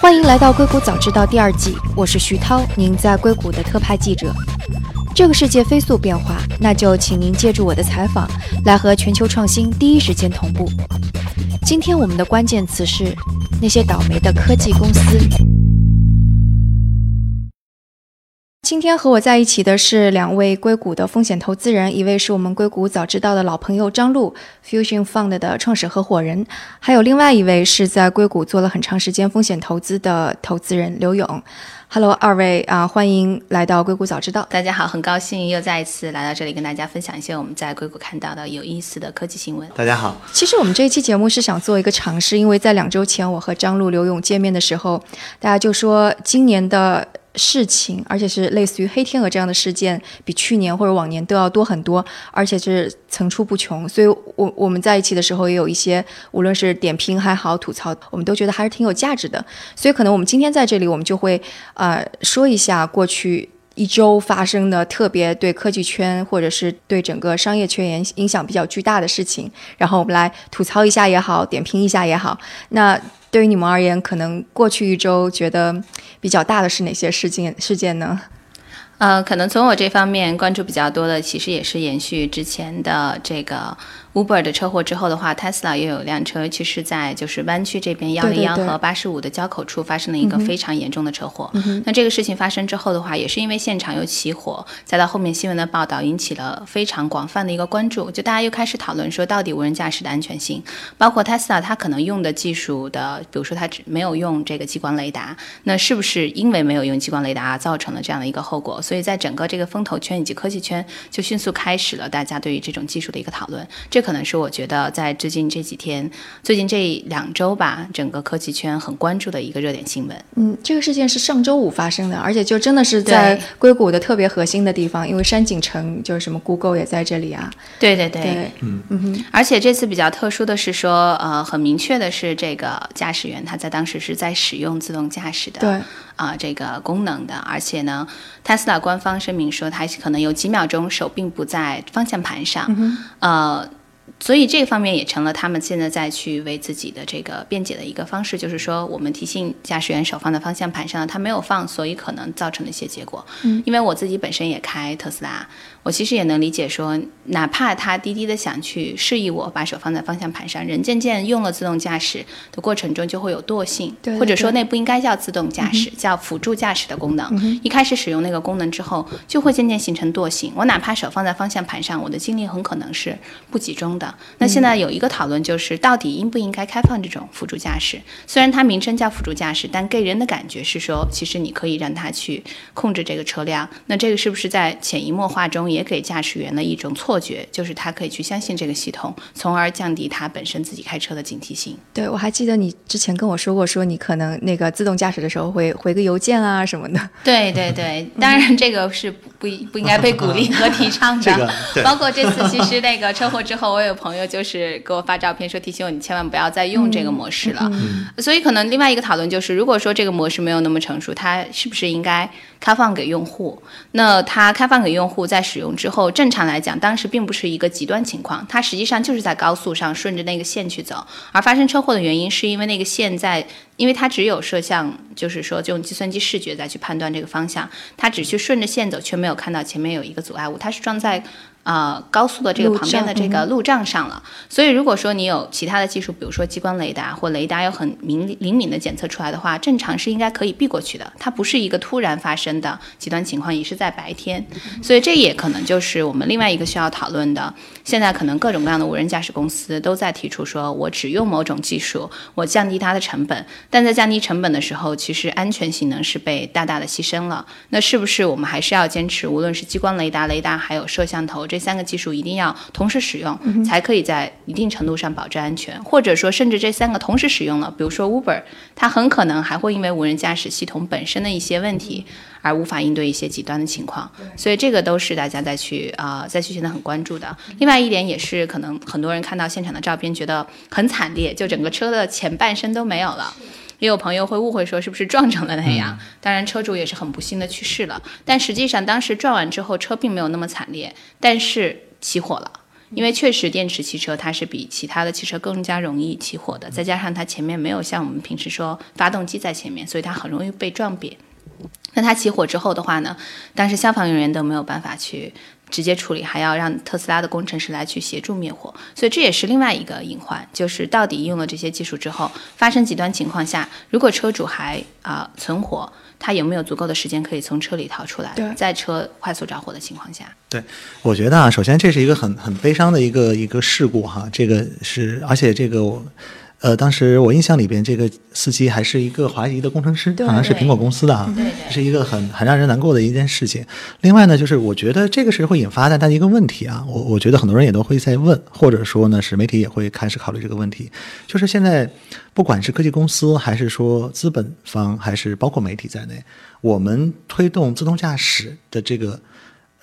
欢迎来到《硅谷早知道》第二季，我是徐涛，您在硅谷的特派记者。这个世界飞速变化，那就请您借助我的采访，来和全球创新第一时间同步。今天我们的关键词是那些倒霉的科技公司。今天和我在一起的是两位硅谷的风险投资人，一位是我们硅谷早知道的老朋友张璐，Fusion Fund 的创始合伙人，还有另外一位是在硅谷做了很长时间风险投资的投资人刘勇。Hello，二位啊，欢迎来到硅谷早知道。大家好，很高兴又再一次来到这里，跟大家分享一些我们在硅谷看到的有意思的科技新闻。大家好，其实我们这一期节目是想做一个尝试，因为在两周前我和张璐、刘勇见面的时候，大家就说今年的。事情，而且是类似于黑天鹅这样的事件，比去年或者往年都要多很多，而且是层出不穷。所以，我我们在一起的时候，也有一些无论是点评还好吐槽，我们都觉得还是挺有价值的。所以，可能我们今天在这里，我们就会呃说一下过去一周发生的特别对科技圈或者是对整个商业圈影影响比较巨大的事情，然后我们来吐槽一下也好，点评一下也好。那。对于你们而言，可能过去一周觉得比较大的是哪些事件事件呢？呃，可能从我这方面关注比较多的，其实也是延续之前的这个。Uber 的车祸之后的话，Tesla 也有辆车，其实在就是湾区这边幺零幺和八十五的交口处发生了一个非常严重的车祸。那这个事情发生之后的话，也是因为现场有起火，再到后面新闻的报道，引起了非常广泛的一个关注。就大家又开始讨论说，到底无人驾驶的安全性，包括 Tesla 它可能用的技术的，比如说它只没有用这个激光雷达，那是不是因为没有用激光雷达造成了这样的一个后果？所以在整个这个风投圈以及科技圈，就迅速开始了大家对于这种技术的一个讨论。这可能是我觉得在最近这几天、最近这两周吧，整个科技圈很关注的一个热点新闻。嗯，这个事件是上周五发生的，而且就真的是在硅谷的特别核心的地方，因为山景城就是什么 Google 也在这里啊。对对对，嗯嗯哼。而且这次比较特殊的是说，呃，很明确的是，这个驾驶员他在当时是在使用自动驾驶的，对啊，这个功能的。而且呢，Tesla 官方声明说，他可能有几秒钟手并不在方向盘上，呃。所以这方面也成了他们现在再去为自己的这个辩解的一个方式，就是说我们提醒驾驶员手放在方向盘上，他没有放，所以可能造成了一些结果。嗯，因为我自己本身也开特斯拉。我其实也能理解，说哪怕他滴滴的想去示意我把手放在方向盘上，人渐渐用了自动驾驶的过程中就会有惰性，或者说那不应该叫自动驾驶，叫辅助驾驶的功能。一开始使用那个功能之后，就会渐渐形成惰性。我哪怕手放在方向盘上，我的精力很可能是不集中的。那现在有一个讨论就是，到底应不应该开放这种辅助驾驶？虽然它名称叫辅助驾驶，但给人的感觉是说，其实你可以让它去控制这个车辆。那这个是不是在潜移默化中？也给驾驶员的一种错觉，就是他可以去相信这个系统，从而降低他本身自己开车的警惕性。对，我还记得你之前跟我说过，说你可能那个自动驾驶的时候会回个邮件啊什么的。对 对对，当然这个是不不不应该被鼓励和提倡的。包括这次其实那个车祸之后，我有朋友就是给我发照片说提醒我，你千万不要再用这个模式了。所以可能另外一个讨论就是，如果说这个模式没有那么成熟，它是不是应该开放给用户？那它开放给用户在使用之后。正常来讲，当时并不是一个极端情况，它实际上就是在高速上顺着那个线去走，而发生车祸的原因是因为那个线在，因为它只有摄像，就是说就用计算机视觉再去判断这个方向，它只去顺着线走，却没有看到前面有一个阻碍物，它是撞在。呃，高速的这个旁边的这个路障上了，所以如果说你有其他的技术，比如说激光雷达或雷达有很明灵敏的检测出来的话，正常是应该可以避过去的。它不是一个突然发生的极端情况，也是在白天，所以这也可能就是我们另外一个需要讨论的。现在可能各种各样的无人驾驶公司都在提出说，我只用某种技术，我降低它的成本，但在降低成本的时候，其实安全性能是被大大的牺牲了。那是不是我们还是要坚持，无论是激光雷达、雷达还有摄像头？这三个技术一定要同时使用，才可以在一定程度上保证安全，或者说甚至这三个同时使用了，比如说 Uber，它很可能还会因为无人驾驶系统本身的一些问题而无法应对一些极端的情况，所以这个都是大家再去啊再去现在很关注的。另外一点也是可能很多人看到现场的照片觉得很惨烈，就整个车的前半身都没有了。也有朋友会误会说是不是撞成了那样？当然，车主也是很不幸的去世了。但实际上，当时撞完之后，车并没有那么惨烈，但是起火了。因为确实电池汽车它是比其他的汽车更加容易起火的，再加上它前面没有像我们平时说发动机在前面，所以它很容易被撞瘪。那它起火之后的话呢，当时消防人员都没有办法去直接处理，还要让特斯拉的工程师来去协助灭火，所以这也是另外一个隐患，就是到底用了这些技术之后，发生极端情况下，如果车主还啊存活，他有没有足够的时间可以从车里逃出来，在车快速着火的情况下？对，我觉得啊，首先这是一个很很悲伤的一个一个事故哈，这个是，而且这个我。呃，当时我印象里边，这个司机还是一个华裔的工程师，好像是苹果公司的啊，是一个很很让人难过的一件事情。另外呢，就是我觉得这个是会引发大家一个问题啊，我我觉得很多人也都会在问，或者说呢是媒体也会开始考虑这个问题，就是现在不管是科技公司，还是说资本方，还是包括媒体在内，我们推动自动驾驶的这个。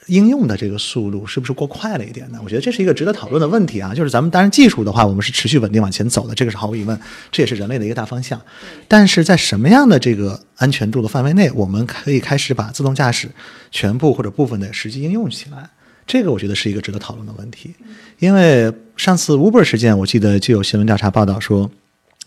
应用的这个速度是不是过快了一点呢？我觉得这是一个值得讨论的问题啊。就是咱们当然技术的话，我们是持续稳定往前走的，这个是毫无疑问，这也是人类的一个大方向。但是在什么样的这个安全度的范围内，我们可以开始把自动驾驶全部或者部分的实际应用起来？这个我觉得是一个值得讨论的问题。因为上次 Uber 事件，我记得就有新闻调查报道说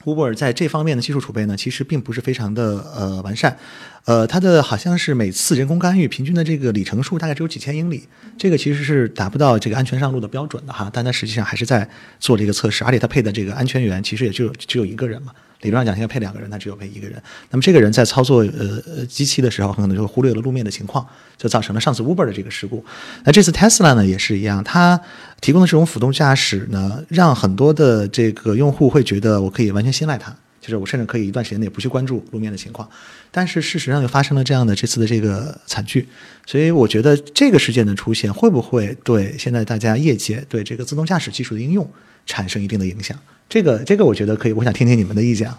，Uber 在这方面的技术储备呢，其实并不是非常的呃完善。呃，它的好像是每次人工干预平均的这个里程数大概只有几千英里，这个其实是达不到这个安全上路的标准的哈。但它实际上还是在做这个测试，而且它配的这个安全员其实也就只有一个人嘛。理论上讲，应该配两个人，他只有配一个人。那么这个人在操作呃呃机器的时候，很可能就忽略了路面的情况，就造成了上次 Uber 的这个事故。那这次 Tesla 呢也是一样，它提供的这种辅助驾驶呢，让很多的这个用户会觉得我可以完全信赖它。就是我甚至可以一段时间内不去关注路面的情况，但是事实上又发生了这样的这次的这个惨剧，所以我觉得这个事件的出现会不会对现在大家业界对这个自动驾驶技术的应用产生一定的影响？这个这个我觉得可以，我想听听你们的意见。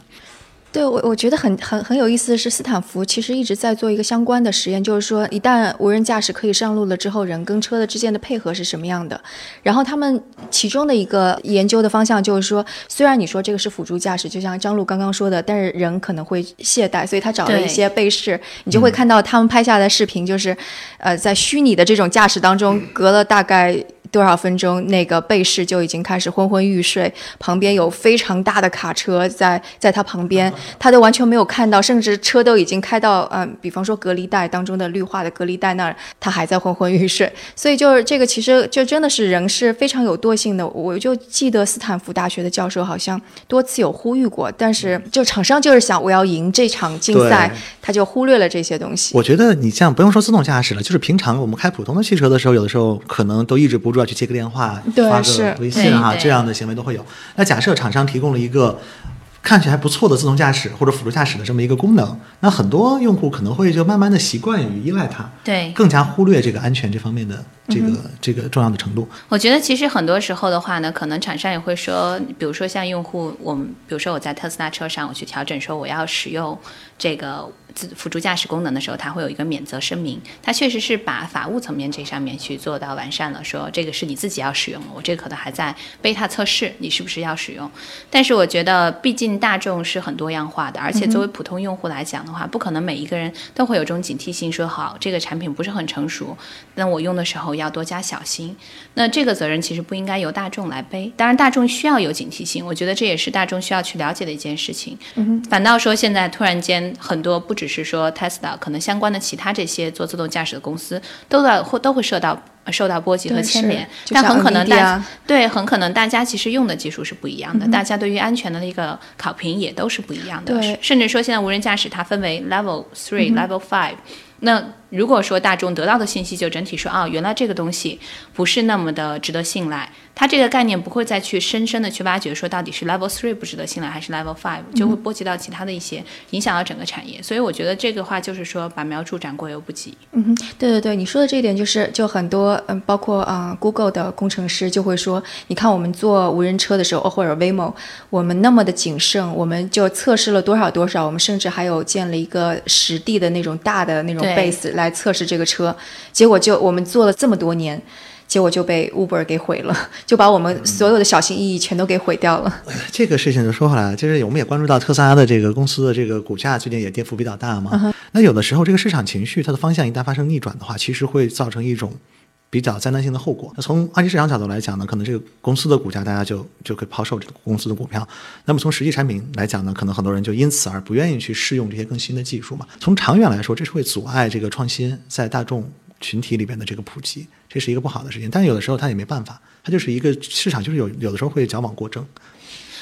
对我，我觉得很很很有意思的是，斯坦福其实一直在做一个相关的实验，就是说，一旦无人驾驶可以上路了之后，人跟车的之间的配合是什么样的？然后他们其中的一个研究的方向就是说，虽然你说这个是辅助驾驶，就像张璐刚刚说的，但是人可能会懈怠，所以他找了一些被试，你就会看到他们拍下来的视频，就是，呃，在虚拟的这种驾驶当中，隔了大概。多少分钟，那个被试就已经开始昏昏欲睡，旁边有非常大的卡车在在他旁边，他都完全没有看到，甚至车都已经开到嗯，比方说隔离带当中的绿化的隔离带那儿，他还在昏昏欲睡。所以就是这个，其实就真的是人是非常有惰性的。我就记得斯坦福大学的教授好像多次有呼吁过，但是就厂商就是想我要赢这场竞赛，他就忽略了这些东西。我觉得你像不用说自动驾驶了，就是平常我们开普通的汽车的时候，有的时候可能都抑制不住。去接个电话，发个微信哈，这样的行为都会有。那假设厂商提供了一个看起来还不错的自动驾驶或者辅助驾驶的这么一个功能，那很多用户可能会就慢慢的习惯于依赖它，对，更加忽略这个安全这方面的这个这个重要的程度。我觉得其实很多时候的话呢，可能厂商也会说，比如说像用户，我们比如说我在特斯拉车上，我去调整说我要使用这个。辅助驾驶功能的时候，它会有一个免责声明。它确实是把法务层面这上面去做到完善了，说这个是你自己要使用，我这可能还在贝塔测试，你是不是要使用？但是我觉得，毕竟大众是很多样化的，而且作为普通用户来讲的话，不可能每一个人都会有这种警惕性，说好这个产品不是很成熟，那我用的时候要多加小心。那这个责任其实不应该由大众来背。当然，大众需要有警惕性，我觉得这也是大众需要去了解的一件事情。反倒说现在突然间很多不只是说 Tesla，可能相关的其他这些做自动驾驶的公司都在或都会受到受到波及和牵连，但很可能大对很可能大家其实用的技术是不一样的，大家对于安全的一个考评也都是不一样的，甚至说现在无人驾驶它分为 Level Three、Level Five，那。如果说大众得到的信息就整体说，哦，原来这个东西不是那么的值得信赖，它这个概念不会再去深深的去挖掘，说到底是 level three 不值得信赖，还是 level five，就会波及到其他的一些，影响到整个产业。所以我觉得这个话就是说，把苗助长过犹不及。嗯哼，对对对，你说的这一点就是，就很多嗯，包括啊，Google 的工程师就会说，你看我们做无人车的时候，或者 Waymo，我们那么的谨慎，我们就测试了多少多少，我们甚至还有建了一个实地的那种大的那种 base 来。来测试这个车，结果就我们做了这么多年，结果就被 Uber 给毁了，就把我们所有的小心翼翼全都给毁掉了。这个事情就说回来了，就是我们也关注到特斯拉的这个公司的这个股价最近也跌幅比较大嘛。那有的时候这个市场情绪它的方向一旦发生逆转的话，其实会造成一种比较灾难性的后果。那从二级市场角度来讲呢，可能这个公司的股价大家就就可以抛售这个公司的股票。那么从实际产品来讲呢，可能很多人就因此而不愿意去试用这些更新的技术嘛。从长远来说，这是会阻碍这个创新在大众群体里边的这个普及，这是一个不好的事情。但有的时候它也没办法，它就是一个市场，就是有有的时候会矫枉过正。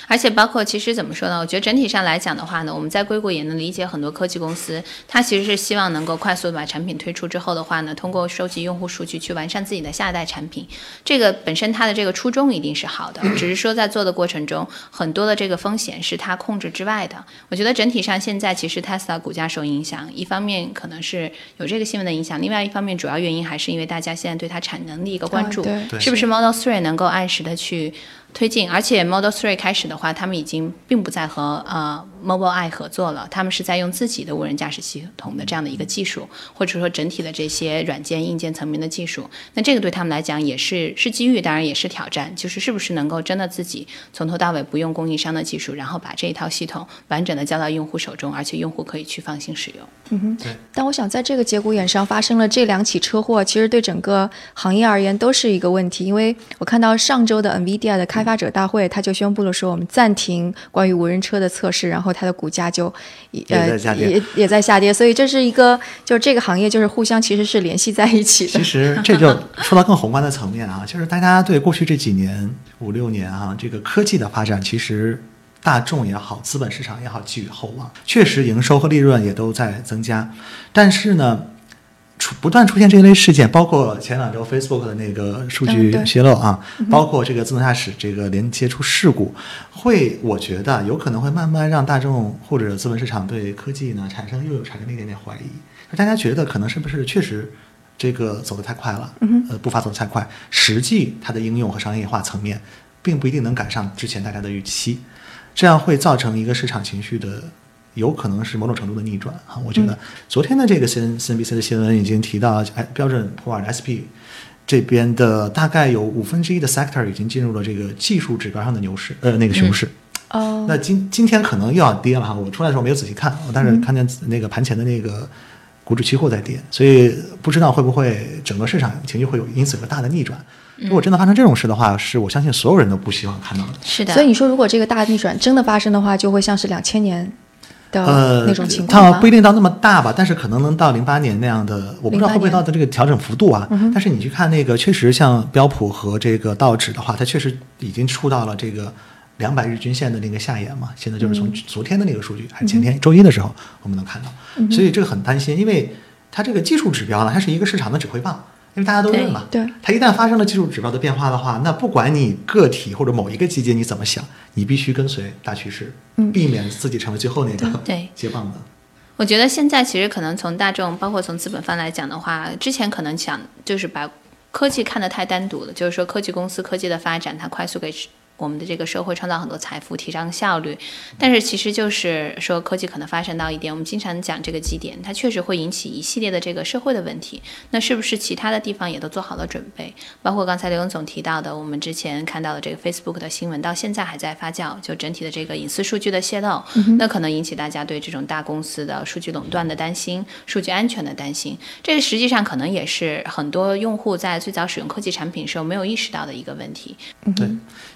而且包括其实怎么说呢？我觉得整体上来讲的话呢，我们在硅谷也能理解很多科技公司，它其实是希望能够快速的把产品推出之后的话呢，通过收集用户数据去完善自己的下一代产品。这个本身它的这个初衷一定是好的，只是说在做的过程中，很多的这个风险是它控制之外的。我觉得整体上现在其实 Tesla 股价受影响，一方面可能是有这个新闻的影响，另外一方面主要原因还是因为大家现在对它产能的一个关注，是不是 Model Three 能够按时的去。推进，而且 Model Three 开始的话，他们已经并不再和呃 Mobileye 合作了，他们是在用自己的无人驾驶系统的这样的一个技术，或者说整体的这些软件、硬件层面的技术。那这个对他们来讲也是是机遇，当然也是挑战，就是是不是能够真的自己从头到尾不用供应商的技术，然后把这一套系统完整的交到用户手中，而且用户可以去放心使用。嗯哼，对。但我想在这个节骨眼上发生了这两起车祸，其实对整个行业而言都是一个问题，因为我看到上周的 NVIDIA 的开开发者大会，他就宣布了说，我们暂停关于无人车的测试，然后它的股价就呃也也在下跌，所以这是一个就是这个行业就是互相其实是联系在一起的。其实这就说到更宏观的层面啊，就是大家对过去这几年五六年啊这个科技的发展，其实大众也好，资本市场也好寄予厚望，确实营收和利润也都在增加，但是呢。出不断出现这一类事件，包括前两周 Facebook 的那个数据泄露啊，包括这个自动驾驶这个连接出事故，会我觉得有可能会慢慢让大众或者资本市场对科技呢产生又有产生了一点点怀疑，大家觉得可能是不是确实这个走得太快了，呃步伐走得太快，实际它的应用和商业化层面并不一定能赶上之前大家的预期，这样会造成一个市场情绪的。有可能是某种程度的逆转啊！我觉得昨天的这个 C N C N B C 的新闻已经提到，哎，标准普尔 S P 这边的大概有五分之一的 sector 已经进入了这个技术指标上的牛市，呃，那个熊市。哦。那今今天可能又要跌了哈！我出来的时候没有仔细看，但是看见那个盘前的那个股指期货在跌，所以不知道会不会整个市场情绪会有因此有个大的逆转。如果真的发生这种事的话，是我相信所有人都不希望看到的。是的。所以你说，如果这个大逆转真的发生的话，就会像是两千年。呃，那种情况，它不一定到那么大吧，但是可能能到零八年那样的，我不知道会不会到的这个调整幅度啊。但是你去看那个，确实像标普和这个道指的话，它确实已经触到了这个两百日均线的那个下沿嘛。现在就是从昨天的那个数据，还是前天周一的时候，我们能看到，所以这个很担心，因为它这个技术指标呢，它是一个市场的指挥棒。因为大家都认嘛，对，它一旦发生了技术指标的变化的话，那不管你个体或者某一个季节你怎么想，你必须跟随大趋势，避免自己成为最后那个接棒的。我觉得现在其实可能从大众，包括从资本方来讲的话，之前可能想就是把科技看得太单独了，就是说科技公司科技的发展，它快速给。我们的这个社会创造很多财富，提升效率，但是其实就是说科技可能发生到一点，我们经常讲这个基点，它确实会引起一系列的这个社会的问题。那是不是其他的地方也都做好了准备？包括刚才刘勇总提到的，我们之前看到的这个 Facebook 的新闻，到现在还在发酵，就整体的这个隐私数据的泄露，那可能引起大家对这种大公司的数据垄断的担心，数据安全的担心。这个实际上可能也是很多用户在最早使用科技产品时候没有意识到的一个问题。对，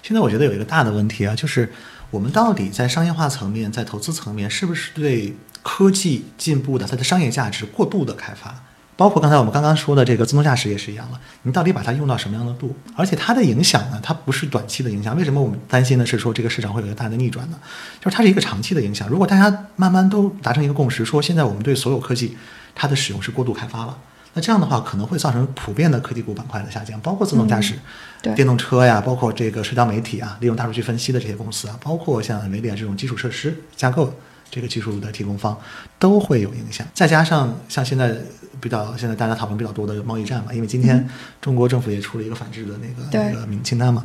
现在我觉得。觉得有一个大的问题啊，就是我们到底在商业化层面、在投资层面，是不是对科技进步的它的商业价值过度的开发？包括刚才我们刚刚说的这个自动驾驶也是一样了，你到底把它用到什么样的度？而且它的影响呢，它不是短期的影响。为什么我们担心的是说这个市场会有一个大的逆转呢？就是它是一个长期的影响。如果大家慢慢都达成一个共识，说现在我们对所有科技它的使用是过度开发了。那这样的话，可能会造成普遍的科技股板块的下降，包括自动驾驶、电动车呀，包括这个社交媒体啊，利用大数据分析的这些公司啊，包括像维联这种基础设施架构这个技术的提供方，都会有影响。再加上像现在比较现在大家讨论比较多的贸易战嘛，因为今天中国政府也出了一个反制的那个那个名清单嘛，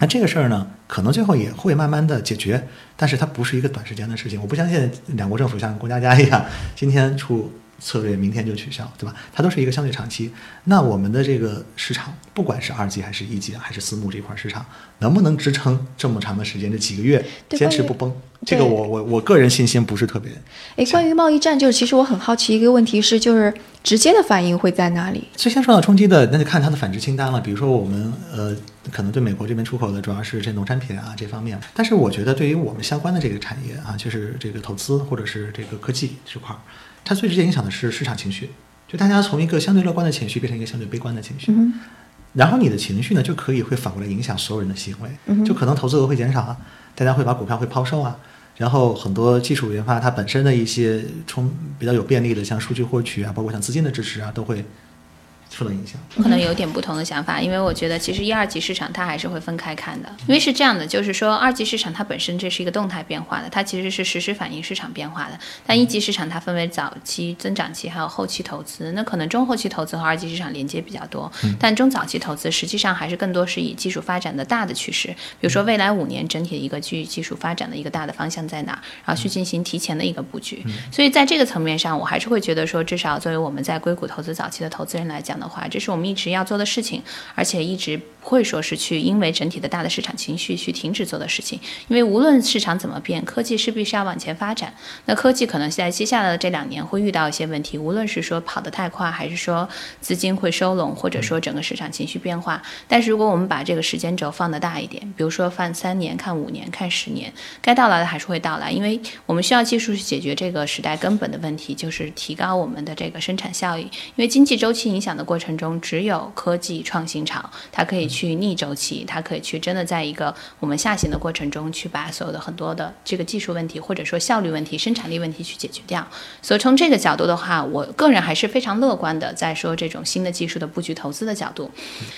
那这个事儿呢，可能最后也会慢慢的解决，但是它不是一个短时间的事情。我不相信两国政府像郭家家一样，今天出。策略明天就取消，对吧？它都是一个相对长期。那我们的这个市场，不管是二级还是一级还是私募这块市场，能不能支撑这么长的时间？这几个月坚持不崩？这个我我我个人信心不是特别。哎，关于贸易战，就是其实我很好奇一个问题是，就是直接的反应会在哪里？最先受到冲击的，那就看它的反制清单了。比如说我们呃，可能对美国这边出口的主要是这农产品啊这方面。但是我觉得对于我们相关的这个产业啊，就是这个投资或者是这个科技这块儿，它最直接影响的是市场情绪，就大家从一个相对乐观的情绪变成一个相对悲观的情绪。然后你的情绪呢，就可以会反过来影响所有人的行为，就可能投资额会减少啊，大家会把股票会抛售啊，然后很多技术研发它本身的一些充比较有便利的，像数据获取啊，包括像资金的支持啊，都会。受到影响，可能有点不同的想法，因为我觉得其实一二级市场它还是会分开看的，因为是这样的，就是说二级市场它本身这是一个动态变化的，它其实是实时反映市场变化的。但一级市场它分为早期增长期还有后期投资，那可能中后期投资和二级市场连接比较多，但中早期投资实际上还是更多是以技术发展的大的趋势，比如说未来五年整体的一个技技术发展的一个大的方向在哪，然后去进行提前的一个布局。所以在这个层面上，我还是会觉得说，至少作为我们在硅谷投资早期的投资人来讲的话，这是我们一直要做的事情，而且一直。不会说是去因为整体的大的市场情绪去停止做的事情，因为无论市场怎么变，科技势必是要往前发展。那科技可能在接下来的这两年会遇到一些问题，无论是说跑得太快，还是说资金会收拢，或者说整个市场情绪变化。但是如果我们把这个时间轴放得大一点，比如说放三年、看五年、看十年，该到来的还是会到来，因为我们需要技术去解决这个时代根本的问题，就是提高我们的这个生产效益。因为经济周期影响的过程中，只有科技创新潮，它可以。去逆周期，它可以去真的在一个我们下行的过程中，去把所有的很多的这个技术问题，或者说效率问题、生产力问题去解决掉。所以从这个角度的话，我个人还是非常乐观的，在说这种新的技术的布局投资的角度。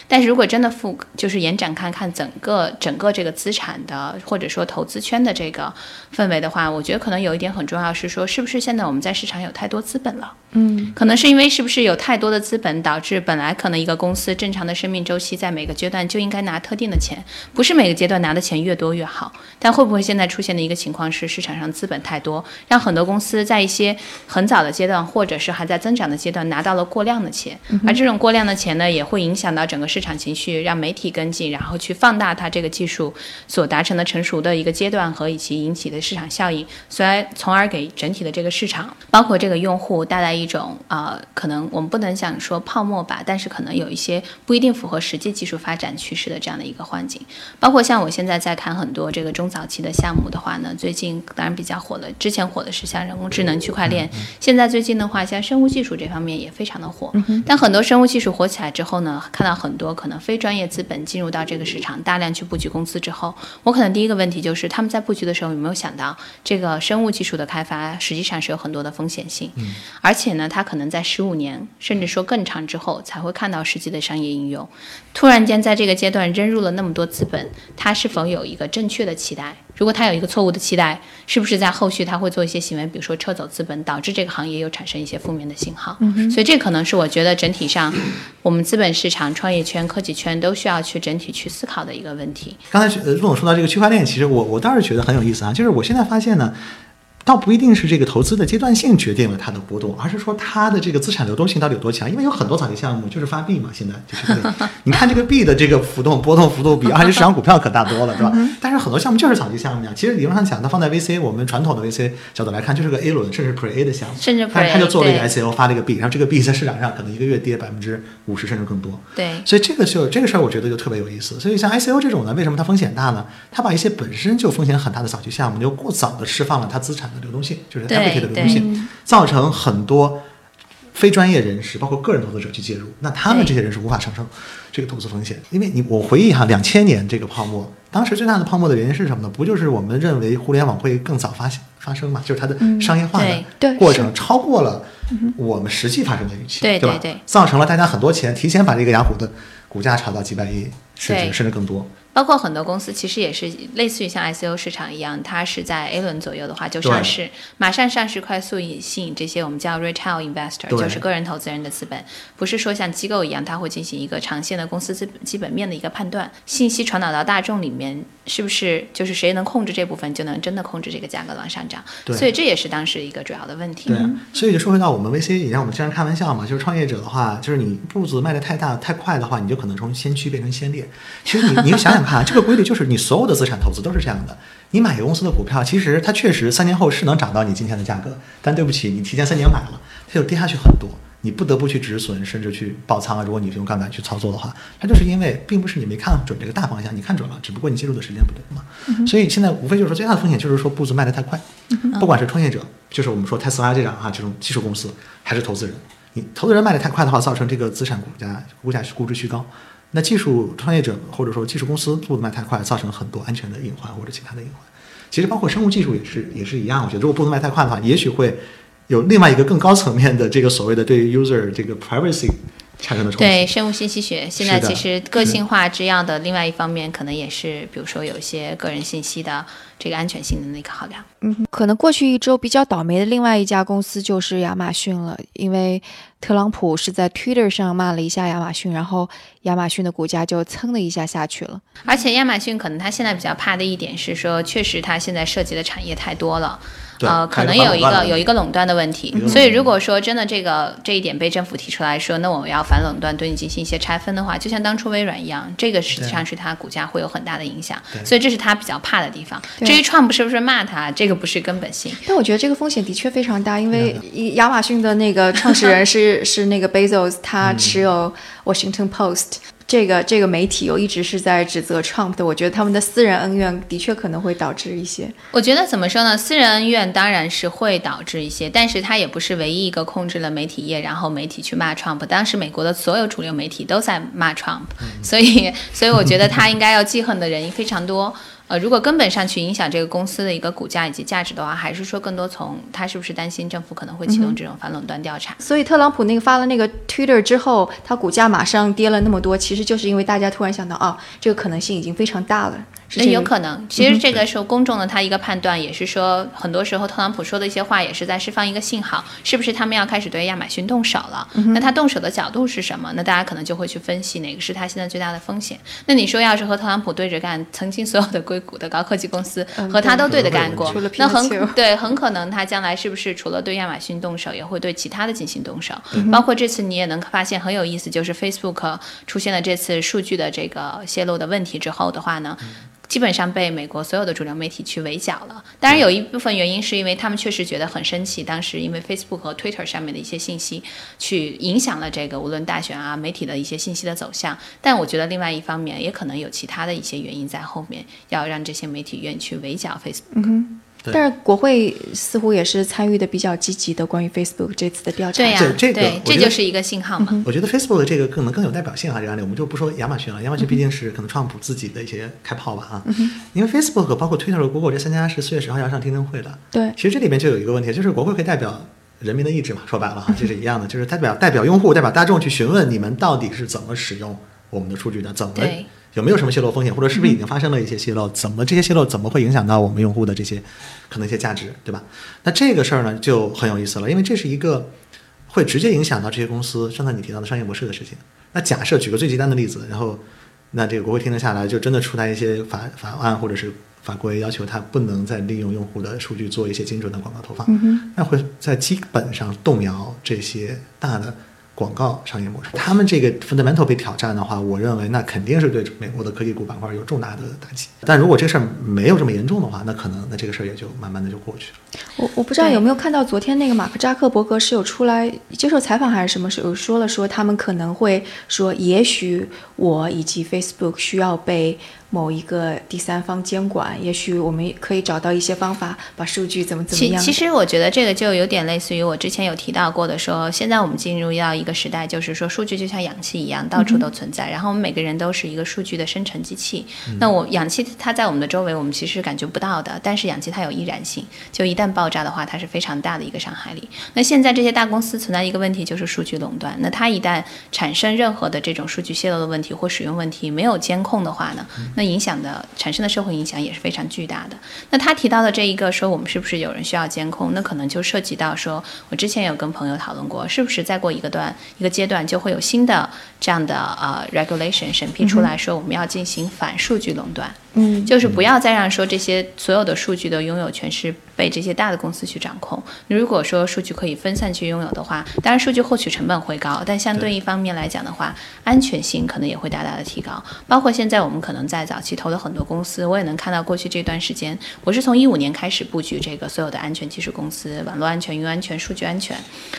但是如果真的复就是延展看看整个整个这个资产的或者说投资圈的这个氛围的话，我觉得可能有一点很重要是说，是不是现在我们在市场有太多资本了？嗯，可能是因为是不是有太多的资本导致本来可能一个公司正常的生命周期在每个阶段就应该拿特定的钱，不是每个阶段拿的钱越多越好。但会不会现在出现的一个情况是市场上资本太多，让很多公司在一些很早的阶段或者是还在增长的阶段拿到了过量的钱，而这种过量的钱呢，也会影响到整个市场情绪，让媒体跟进，然后去放大它这个技术所达成的成熟的一个阶段和以及引起的市场效应，所以从而给整体的这个市场，包括这个用户带来一。一种呃，可能我们不能想说泡沫吧，但是可能有一些不一定符合实际技术发展趋势的这样的一个环境。包括像我现在在看很多这个中早期的项目的话呢，最近当然比较火的，之前火的是像人工智能、区块链，现在最近的话，像生物技术这方面也非常的火。但很多生物技术火起来之后呢，看到很多可能非专业资本进入到这个市场，大量去布局公司之后，我可能第一个问题就是他们在布局的时候有没有想到这个生物技术的开发实际上是有很多的风险性，而且。呢，它可能在十五年，甚至说更长之后才会看到实际的商业应用。突然间在这个阶段扔入了那么多资本，他是否有一个正确的期待？如果他有一个错误的期待，是不是在后续他会做一些行为，比如说撤走资本，导致这个行业又产生一些负面的信号？所以这可能是我觉得整体上我们资本市场、创业圈、科技圈都需要去整体去思考的一个问题。刚才陆总说到这个区块链，其实我我倒是觉得很有意思啊，就是我现在发现呢。倒不一定是这个投资的阶段性决定了它的波动，而是说它的这个资产流动性到底有多强。因为有很多早期项目就是发币嘛，现在就是，你看这个币的这个浮动波动幅度比二级市场股票可大多了，对吧？但是很多项目就是早期项目呀。其实理论上讲，它放在 VC，我们传统的 VC 角度来看，就是个 A 轮甚至 Pre A 的项目，甚至但是他就做了一个 ICO 发了一个币，然后这个币在市场上可能一个月跌百分之五十甚至更多。对，所以这个就这个事儿，我觉得就特别有意思。所以像 ICO 这种呢，为什么它风险大呢？它把一些本身就风险很大的早期项目，就过早的释放了它资产的流动性，就是。equity 的流动性，造成很多非专业人士，包括个人投资者去介入，那他们这些人是无法承受这个投资风险。因为你我回忆哈，两千年这个泡沫，当时最大的泡沫的原因是什么呢？不就是我们认为互联网会更早发发生嘛？就是它的商业化的过程超过了我们实际发生的预期，对吧？造成了大家很多钱提前把这个雅虎的股价炒到几百亿，甚至甚至更多。包括很多公司其实也是类似于像 ICO 市场一样，它是在 A 轮左右的话就上市，马上上市，快速引吸引这些我们叫 retail investor，就是个人投资人的资本，不是说像机构一样，它会进行一个长线的公司资本基本面的一个判断。信息传导到大众里面，是不是就是谁能控制这部分，就能真的控制这个价格往上涨？所以这也是当时一个主要的问题。对，所以就说回到我们 VC，也让我们经常开玩笑嘛，就是创业者的话，就是你步子迈得太大太快的话，你就可能从先驱变成先烈。其实你你想想。看，这个规律就是你所有的资产投资都是这样的。你买一个公司的股票，其实它确实三年后是能涨到你今天的价格，但对不起，你提前三年买了，它就跌下去很多，你不得不去止损，甚至去爆仓啊。如果你用杠杆去操作的话，它就是因为并不是你没看准这个大方向，你看准了，只不过你介入的时间不对嘛。所以现在无非就是说最大的风险就是说步子迈得太快，不管是创业者，就是我们说特斯拉这样哈这种技术公司，还是投资人，你投资人迈得太快的话，造成这个资产股价股价估值虚高。那技术创业者或者说技术公司步子迈太快，造成了很多安全的隐患或者其他的隐患。其实包括生物技术也是也是一样。我觉得如果步子迈太快的话，也许会有另外一个更高层面的这个所谓的对于 user 这个 privacy 产生的冲击。对生物信息学，现在其实个性化这样的另外一方面，可能也是比如说有一些个人信息的这个安全性的那个考量。嗯，可能过去一周比较倒霉的另外一家公司就是亚马逊了，因为。特朗普是在 Twitter 上骂了一下亚马逊，然后亚马逊的股价就蹭的一下下去了。而且亚马逊可能他现在比较怕的一点是说，确实他现在涉及的产业太多了。呃，可能有一个有一个垄断的问题，所以如果说真的这个这一点被政府提出来说，那我们要反垄断，对你进行一些拆分的话，就像当初微软一样，这个实际上是它股价会有很大的影响，所以这是他比较怕的地方。至于 Trump 是不是骂他，这个不是根本性。但我觉得这个风险的确非常大，因为亚马逊的那个创始人是 是那个 Bezos，他持有 Washington Post。这个这个媒体又一直是在指责 Trump 的，我觉得他们的私人恩怨的确可能会导致一些。我觉得怎么说呢？私人恩怨当然是会导致一些，但是他也不是唯一一个控制了媒体业，然后媒体去骂 Trump。当时美国的所有主流媒体都在骂 Trump，所以所以我觉得他应该要记恨的人非常多。呃，如果根本上去影响这个公司的一个股价以及价值的话，还是说更多从他是不是担心政府可能会启动这种反垄断调查。所以特朗普那个发了那个 Twitter 之后，他股价马上跌了那么多，其实就是因为大家突然想到，啊，这个可能性已经非常大了。那有可能，其实这个时候公众的他一个判断也是说，很多时候特朗普说的一些话也是在释放一个信号，是不是他们要开始对亚马逊动手了？那他动手的角度是什么？那大家可能就会去分析哪个是他现在最大的风险。那你说要是和特朗普对着干，曾经所有的硅谷的高科技公司和他都对着干过，那很对，很可能他将来是不是除了对亚马逊动手，也会对其他的进行动手？包括这次你也能发现很有意思，就是 Facebook 出现了这次数据的这个泄露的问题之后的话呢？基本上被美国所有的主流媒体去围剿了。当然，有一部分原因是因为他们确实觉得很生气，当时因为 Facebook 和 Twitter 上面的一些信息去影响了这个无论大选啊媒体的一些信息的走向。但我觉得另外一方面也可能有其他的一些原因在后面，要让这些媒体愿意去围剿 Facebook。但是国会似乎也是参与的比较积极的，关于 Facebook 这次的调查。对呀，这个这就是一个信号嘛。我觉得 Facebook 的这个可能更有代表性啊，这个案例我们就不说亚马逊了，亚马逊毕竟是可能 Trump 自己的一些开炮吧啊。因为 Facebook 包括 Twitter 和 Google 这三家是四月十号要上听证会的。对，其实这里面就有一个问题，就是国会可以代表人民的意志嘛，说白了哈，这是一样的，就是代表代表用户、代表大众去询问你们到底是怎么使用我们的数据的，怎么。有没有什么泄露风险，或者是不是已经发生了一些泄露？怎么这些泄露怎么会影响到我们用户的这些可能一些价值，对吧？那这个事儿呢就很有意思了，因为这是一个会直接影响到这些公司刚才你提到的商业模式的事情。那假设举个最极端的例子，然后那这个国会听了下来，就真的出台一些法法案或者是法规，要求它不能再利用用户的数据做一些精准的广告投放，那会在基本上动摇这些大的。广告商业模式，他们这个 fundamental 被挑战的话，我认为那肯定是对美国的科技股板块有重大的打击。但如果这事儿没有这么严重的话，那可能那这个事儿也就慢慢的就过去了。我我不知道有没有看到昨天那个马克扎克伯格是有出来接受采访还是什么时候说了说他们可能会说，也许我以及 Facebook 需要被。某一个第三方监管，也许我们可以找到一些方法，把数据怎么怎么样。其其实我觉得这个就有点类似于我之前有提到过的，说现在我们进入到一个时代，就是说数据就像氧气一样，到处都存在。然后我们每个人都是一个数据的生成机器。那我氧气它在我们的周围，我们其实感觉不到的。但是氧气它有易燃性，就一旦爆炸的话，它是非常大的一个伤害力。那现在这些大公司存在一个问题，就是数据垄断。那它一旦产生任何的这种数据泄露的问题或使用问题，没有监控的话呢，那影响的产生的社会影响也是非常巨大的。那他提到的这一个说，我们是不是有人需要监控？那可能就涉及到说，我之前有跟朋友讨论过，是不是再过一个段一个阶段，就会有新的这样的呃 regulation 审批出来说，我们要进行反数据垄断。嗯，就是不要再让说这些所有的数据的拥有权是被这些大的公司去掌控。如果说数据可以分散去拥有的话，当然数据获取成本会高，但相对一方面来讲的话，安全性可能也会大大的提高。包括现在我们可能在早期投的很多公司，我也能看到过去这段时间，我是从一五年开始布局这个所有的安全技术公司，网络安全、云安全、数据安全。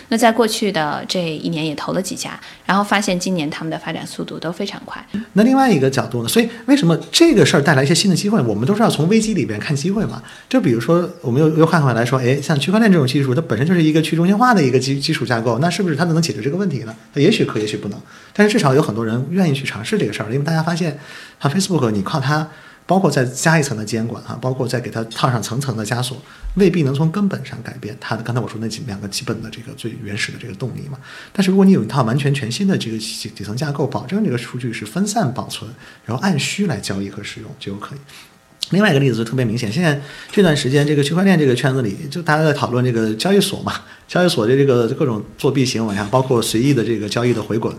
那在过去的这一年也投了几家，然后发现今年他们的发展速度都非常快。那另外一个角度呢？所以为什么这个事儿带来一些新的机会？我们都是要从危机里边看机会嘛。就比如说，我们又又换回来说，哎，像区块链这种技术，它本身就是一个去中心化的一个基基础架构，那是不是它能解决这个问题呢？也许可，也许不能。但是至少有很多人愿意去尝试这个事儿，因为大家发现，像 Facebook，你靠它，包括再加一层的监管哈，包括再给它套上层层的枷锁，未必能从根本上改变它的。刚才我说那几两个基本的这个最原始的这个动力嘛。但是如果你有一套完全全新的这个底底层架构，保证这个数据是分散保存，然后按需来交易和使用，就可以。另外一个例子就特别明显，现在这段时间这个区块链这个圈子里，就大家在讨论这个交易所嘛，交易所的这个各种作弊行为啊，包括随意的这个交易的回滚。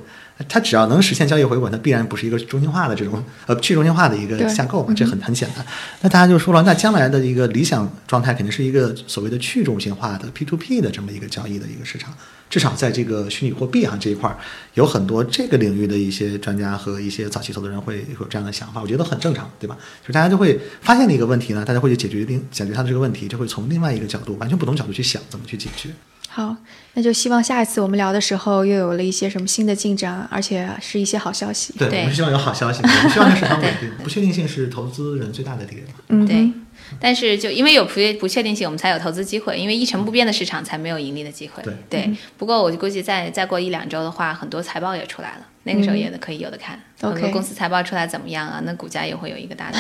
它只要能实现交易回滚，它必然不是一个中心化的这种呃去中心化的一个架构嘛，这很很简单。那大家就说了，那将来的一个理想状态肯定是一个所谓的去中心化的 P to P 的这么一个交易的一个市场。至少在这个虚拟货币啊这一块儿，有很多这个领域的一些专家和一些早期投资人会有这样的想法，我觉得很正常，对吧？就是大家就会发现了一个问题呢，大家会去解决另解决它的这个问题，就会从另外一个角度，完全不同角度去想怎么去解决。好，那就希望下一次我们聊的时候又有了一些什么新的进展，而且是一些好消息。对，我们希望有好消息，我们希望市场稳定。不确定性是投资人最大的敌人。嗯，对。但是就因为有不不确定性，我们才有投资机会。因为一成不变的市场才没有盈利的机会。对对。不过我就估计再再过一两周的话，很多财报也出来了，那个时候也可以有的看。很多公司财报出来怎么样啊？那股价也会有一个大的。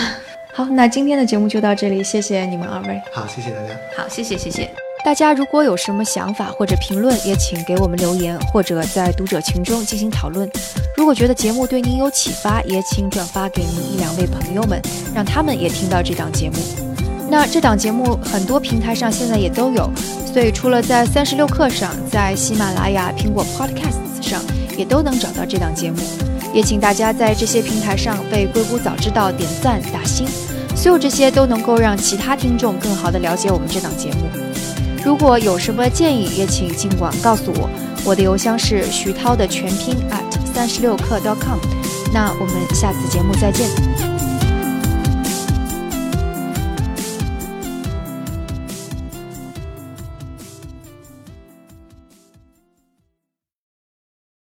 好，那今天的节目就到这里，谢谢你们二位。好，谢谢大家。好，谢谢谢谢。大家如果有什么想法或者评论，也请给我们留言，或者在读者群中进行讨论。如果觉得节目对您有启发，也请转发给您一两位朋友们，让他们也听到这档节目。那这档节目很多平台上现在也都有，所以除了在三十六课上，在喜马拉雅、苹果 Podcasts 上也都能找到这档节目。也请大家在这些平台上为《硅谷早知道》点赞打星，所有这些都能够让其他听众更好的了解我们这档节目。如果有什么建议，也请尽管告诉我。我的邮箱是徐涛的全拼 at 三十六课 dot com。那我们下次节目再见。